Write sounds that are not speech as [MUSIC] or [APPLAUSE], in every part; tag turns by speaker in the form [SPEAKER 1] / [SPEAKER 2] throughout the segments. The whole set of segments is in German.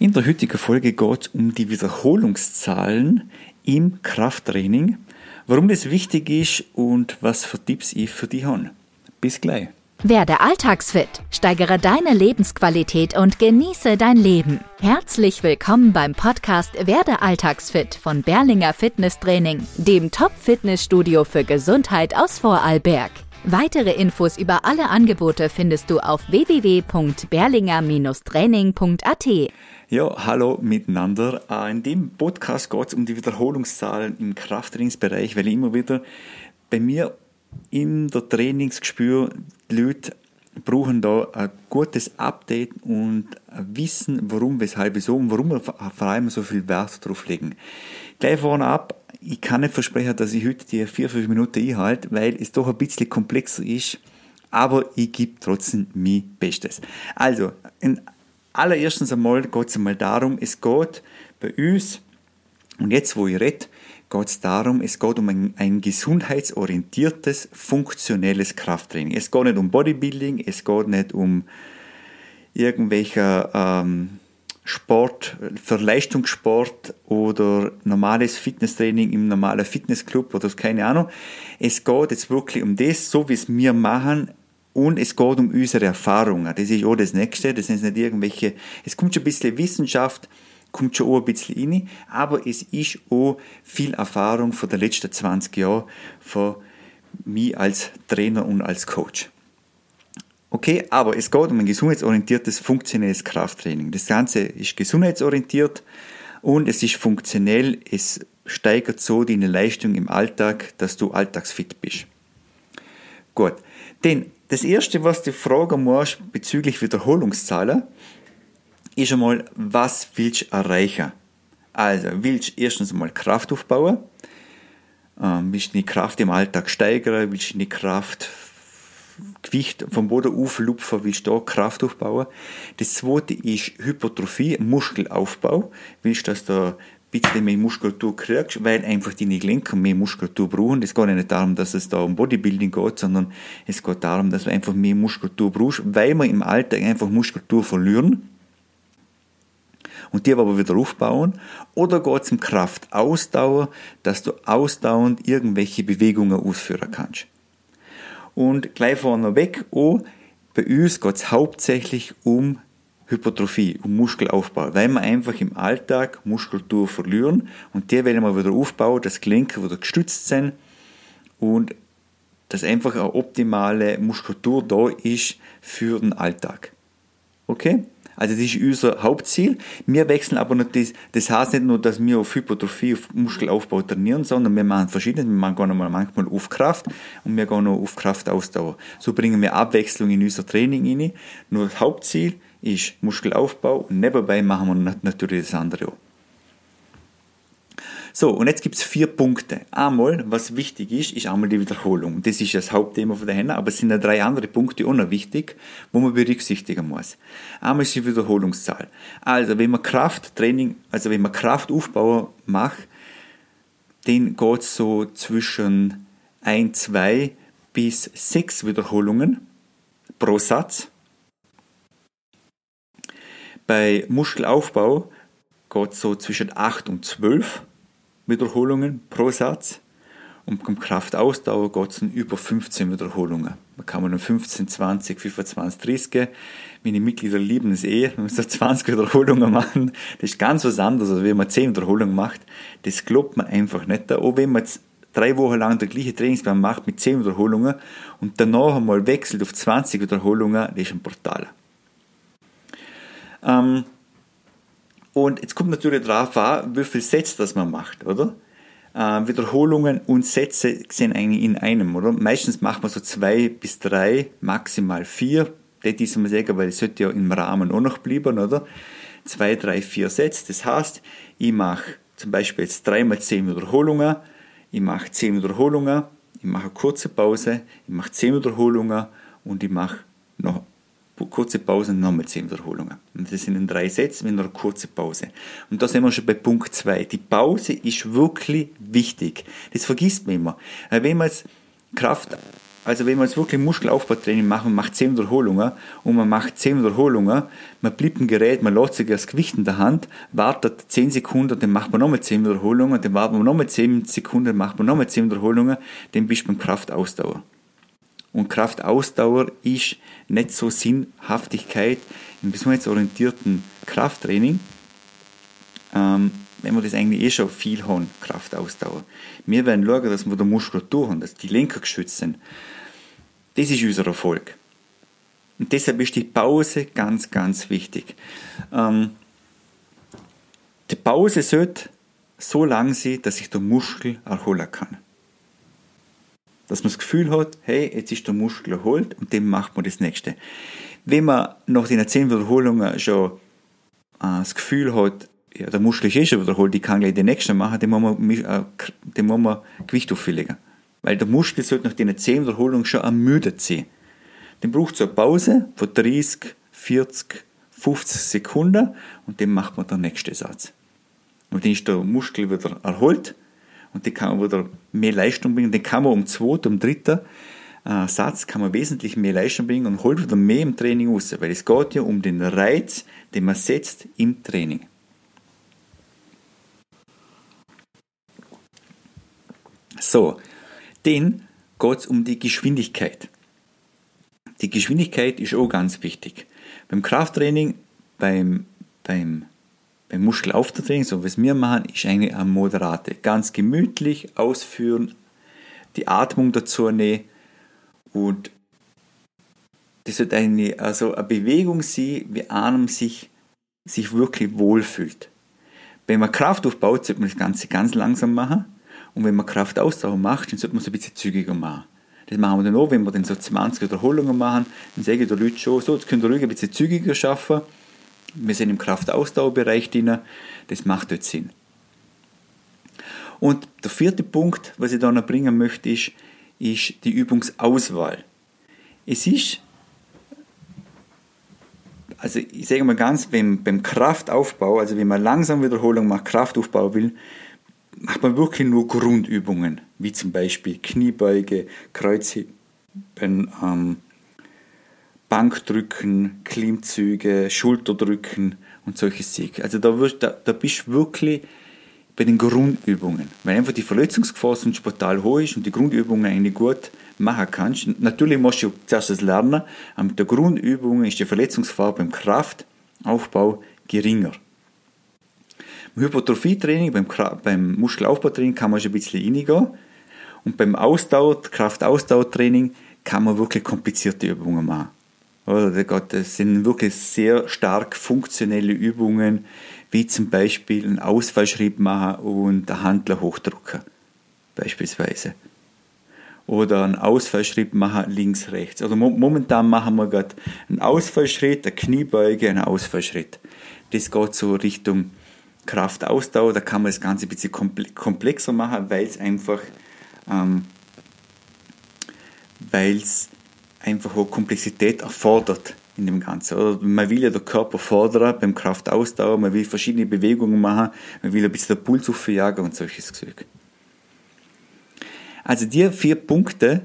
[SPEAKER 1] In der heutigen Folge geht es um die Wiederholungszahlen im Krafttraining, warum das wichtig ist und was für Tipps ich für dich habe. Bis gleich.
[SPEAKER 2] Werde alltagsfit, steigere deine Lebensqualität und genieße dein Leben. Herzlich willkommen beim Podcast Werde alltagsfit von Berlinger Fitnesstraining, dem Top-Fitnessstudio für Gesundheit aus Vorarlberg. Weitere Infos über alle Angebote findest du auf www.berlinger-training.at.
[SPEAKER 1] Ja, hallo miteinander. Äh, in dem Podcast geht es um die Wiederholungszahlen im Krafttrainingsbereich, weil ich immer wieder bei mir in der Trainingsgespür die Leute brauchen da ein gutes Update und Wissen, warum, weshalb, wieso und warum wir vor allem so viel Wert drauf legen. Gleich vorne ab, ich kann nicht versprechen, dass ich heute die vier, fünf Minuten einhalte, weil es doch ein bisschen komplexer ist, aber ich gebe trotzdem mein Bestes. Also, allererstens einmal geht es einmal darum, es geht bei uns, und jetzt wo ich rede, geht es darum, es geht um ein, ein, gesundheitsorientiertes, funktionelles Krafttraining. Es geht nicht um Bodybuilding, es geht nicht um irgendwelcher ähm, Sport, für Leistungssport oder normales Fitnesstraining im normalen Fitnessclub oder keine Ahnung. Es geht jetzt wirklich um das, so wie es wir machen, und es geht um unsere Erfahrungen. Das ist auch das Nächste. Das sind nicht irgendwelche, es kommt schon ein bisschen Wissenschaft, kommt schon auch ein bisschen rein, aber es ist auch viel Erfahrung von den letzten 20 Jahren von mir als Trainer und als Coach. Okay, aber es geht um ein gesundheitsorientiertes, funktionelles Krafttraining. Das Ganze ist gesundheitsorientiert und es ist funktionell. Es steigert so deine Leistung im Alltag, dass du alltagsfit bist. Gut, denn das Erste, was du fragen musst bezüglich Wiederholungszahlen, ist einmal, was willst du erreichen? Also, willst du erstens einmal Kraft aufbauen? Ähm, willst du die Kraft im Alltag steigern? Willst du die Kraft Gewicht vom Boden auflupfen, willst du da Kraft aufbauen. Das zweite ist Hypertrophie, Muskelaufbau. Willst du, dass du bisschen mehr Muskulatur kriegst, weil einfach deine Gelenke mehr Muskulatur brauchen. Es geht nicht darum, dass es da um Bodybuilding geht, sondern es geht darum, dass du einfach mehr Muskulatur brauchst, weil wir im Alltag einfach Muskulatur verlieren und die aber wieder aufbauen. Oder geht es um Kraftausdauer, dass du ausdauernd irgendwelche Bewegungen ausführen kannst. Und gleich vorne weg, oh, bei uns geht es hauptsächlich um Hypertrophie, um Muskelaufbau, weil wir einfach im Alltag Muskulatur verlieren und die wollen wir wieder aufbauen, dass Gelenke wieder gestützt sind und dass einfach eine optimale Muskulatur da ist für den Alltag. Okay? Also das ist unser Hauptziel. Wir wechseln aber nicht das, das heißt nicht nur, dass wir auf Hypertrophie, auf Muskelaufbau trainieren, sondern wir machen verschiedenes. Wir machen gar manchmal auf Kraft und wir gehen noch auf Kraftausdauer. So bringen wir Abwechslung in unser Training rein. Nur das Hauptziel ist Muskelaufbau und nebenbei machen wir natürlich das andere auch. So, und jetzt gibt es vier Punkte. Einmal, was wichtig ist, ist einmal die Wiederholung. Das ist das Hauptthema von der Henne, aber es sind ja drei andere Punkte auch noch wichtig, wo man berücksichtigen muss. Einmal ist die Wiederholungszahl. Also, wenn man Krafttraining, also wenn man Kraftaufbau macht, dann geht so zwischen 1, 2 bis 6 Wiederholungen pro Satz. Bei Muskelaufbau geht so zwischen 8 und 12 Wiederholungen pro Satz. Und beim Kraftausdauer geht es über 15 Wiederholungen. Da kann man 15, 20, 25, 30. Meine Mitglieder lieben es eh, wenn man so [LAUGHS] 20 Wiederholungen machen. Das ist ganz was anderes, als wenn man 10 Wiederholungen macht. Das glaubt man einfach nicht. Auch wenn man jetzt drei Wochen lang der gleiche Trainingsplan macht mit 10 Wiederholungen und danach einmal wechselt auf 20 Wiederholungen, das ist ein Portal. Ähm, und jetzt kommt natürlich darauf an, wie viel Sätze das man macht, oder? Äh, Wiederholungen und Sätze sind eigentlich in einem, oder? Meistens macht man so zwei bis drei, maximal vier. Das ist man sagen, weil es sollte ja im Rahmen auch noch bleiben, oder? Zwei, drei, vier Sätze. Das heißt, ich mache zum Beispiel jetzt dreimal zehn Wiederholungen, ich mache zehn Wiederholungen, ich mache eine kurze Pause, ich mache zehn Wiederholungen und ich mache noch kurze Pause und nochmal 10 Wiederholungen. Und das sind in drei Sätzen mit einer kurzen Pause. Und da sind wir schon bei Punkt 2. Die Pause ist wirklich wichtig. Das vergisst man immer. Wenn man jetzt Kraft also wenn man jetzt wirklich Muskelaufbautraining macht, man macht 10 Wiederholungen und man macht 10 Wiederholungen, man bleibt im Gerät, man lässt sich das Gewicht in der Hand, wartet 10 Sekunden, dann macht man nochmal 10 Wiederholungen, dann wartet man nochmal 10 Sekunden, dann macht man nochmal 10 Wiederholungen, dann bist du beim Kraftausdauer. Und Kraftausdauer ist nicht so Sinnhaftigkeit im besonders orientierten Krafttraining, ähm, wenn wir das eigentlich eh schon viel haben, Kraftausdauer. Wir werden schauen, dass wir die Muskulatur haben, dass die Lenker geschützt sind. Das ist unser Erfolg. Und deshalb ist die Pause ganz, ganz wichtig. Ähm, die Pause sollte so lang sein, dass sich der Muskel erholen kann. Dass man das Gefühl hat, hey, jetzt ist der Muskel erholt und dem macht man das nächste. Wenn man nach den 10 Wiederholungen schon äh, das Gefühl hat, ja, der Muskel ist eh schon wiederholt, ich kann gleich den nächsten machen, den muss man, äh, den muss man Gewicht auffüllen. Weil der Muskel sollte nach den 10 Wiederholungen schon ermüdet sein. Dann braucht es eine Pause von 30, 40, 50 Sekunden und dann macht man den nächsten Satz. Und dann ist der Muskel wieder erholt und dann kann man wieder mehr Leistung bringen. Dann kann man um zweiten, um dritten äh, Satz kann man wesentlich mehr Leistung bringen und holt wieder mehr im Training raus, weil es geht ja um den Reiz, den man setzt im Training. So, dann geht es um die Geschwindigkeit. Die Geschwindigkeit ist auch ganz wichtig. Beim Krafttraining, beim, beim, beim Muskelauftraining, so wie es wir machen, ist eigentlich eine moderate. Ganz gemütlich ausführen, die Atmung dazu nehmen und das wird eine, also eine Bewegung sein, wie einem sich, sich wirklich wohlfühlt. Wenn man Kraft aufbaut, sollte man das Ganze ganz langsam machen und wenn man Kraftausdauer macht, dann sollte man es ein bisschen zügiger machen. Das machen wir dann auch, wenn wir dann so 20 Wiederholungen machen, dann sage ich den Leuten schon, so, jetzt könnt ihr ruhig ein bisschen zügiger schaffen. Wir sind im Kraftausdauerbereich drin, das macht dort Sinn. Und der vierte Punkt, was ich da noch bringen möchte, ist, ist die Übungsauswahl. Es ist, also ich sage mal ganz, beim, beim Kraftaufbau, also wenn man langsam Wiederholung macht, Kraftaufbau will, macht man wirklich nur Grundübungen, wie zum Beispiel Kniebeuge, Kreuzheben, ähm, Bankdrücken, Klimmzüge, Schulterdrücken und solche Dinge. Also da, wirst, da, da bist du wirklich bei den Grundübungen, weil einfach die Verletzungsgefahr sonst total hoch ist und die Grundübungen eigentlich gut machen kannst. Natürlich musst du zuerst das lernen, aber mit der Grundübung ist die Verletzungsgefahr beim Kraftaufbau geringer. Im Hypertrophietraining, beim, beim Muskelaufbautraining kann man schon ein bisschen reingehen. Und beim Ausdauer, Kraftausdauertraining kann man wirklich komplizierte Übungen machen. Das sind wirklich sehr stark funktionelle Übungen, wie zum Beispiel einen Ausfallschritt machen und den Handler hochdrücken. Beispielsweise. Oder einen Ausfallschritt machen links, rechts. Oder momentan machen wir gerade einen Ausfallschritt, eine Kniebeuge, einen Ausfallschritt. Das geht so Richtung Kraftausdauer, da kann man das Ganze ein bisschen komplexer machen, weil es einfach, ähm, weil es einfach auch Komplexität erfordert in dem Ganzen. Oder man will ja den Körper fordern beim Kraftausdauer, man will verschiedene Bewegungen machen, man will ein bisschen den Puls aufjagen und solches Zeug. Also die vier Punkte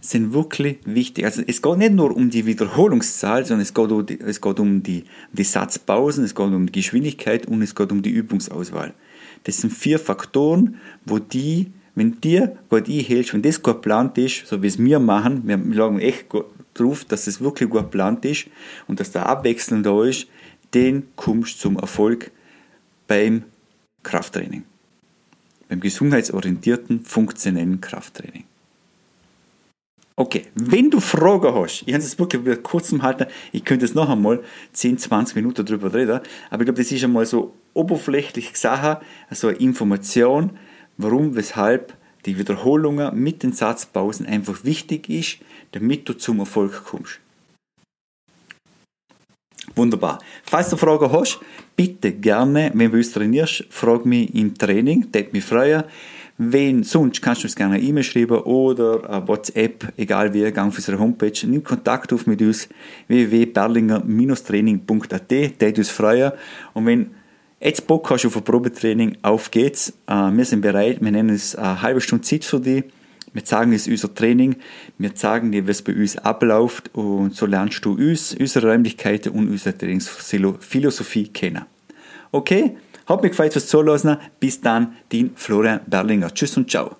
[SPEAKER 1] sind wirklich wichtig. Also es geht nicht nur um die Wiederholungszahl, sondern es geht um die, es geht um die, die Satzpausen, es geht um die Geschwindigkeit und es geht um die Übungsauswahl. Das sind vier Faktoren, wo die, wenn dir gut einhältst, wenn das gut geplant ist, so wie es wir machen, wir legen echt drauf, dass es wirklich gut geplant ist und dass der Abwechseln da ist, den kommst du zum Erfolg beim Krafttraining. Beim gesundheitsorientierten, funktionellen Krafttraining. Okay, wenn du Fragen hast, ich habe es wirklich wieder kurz halten, ich könnte jetzt noch einmal 10, 20 Minuten darüber reden, aber ich glaube, das ist einmal so oberflächlich gesagt, also eine Information, warum, weshalb die Wiederholungen mit den Satzpausen einfach wichtig ist, damit du zum Erfolg kommst. Wunderbar. Falls du Fragen hast, bitte gerne, wenn du uns trainierst, frag mich im Training, das mich freuen. Wenn sonst kannst du uns gerne eine E-Mail schreiben oder eine WhatsApp, egal wie, gang auf unsere Homepage, nimm Kontakt auf mit uns www.berlinger-training.at, das uns freuen. Und wenn jetzt Bock hast auf ein Probetraining, auf geht's. Äh, wir sind bereit, wir nehmen uns eine halbe Stunde Zeit für dich Wir zeigen dir unser Training, wir zeigen dir, was bei uns abläuft und so lernst du uns, unsere Räumlichkeiten und unsere Trainingsphilosophie kennen. Okay? Hat mich gefreut, fürs Zuhören. Bis dann, dein Florian Berlinger. Tschüss und ciao.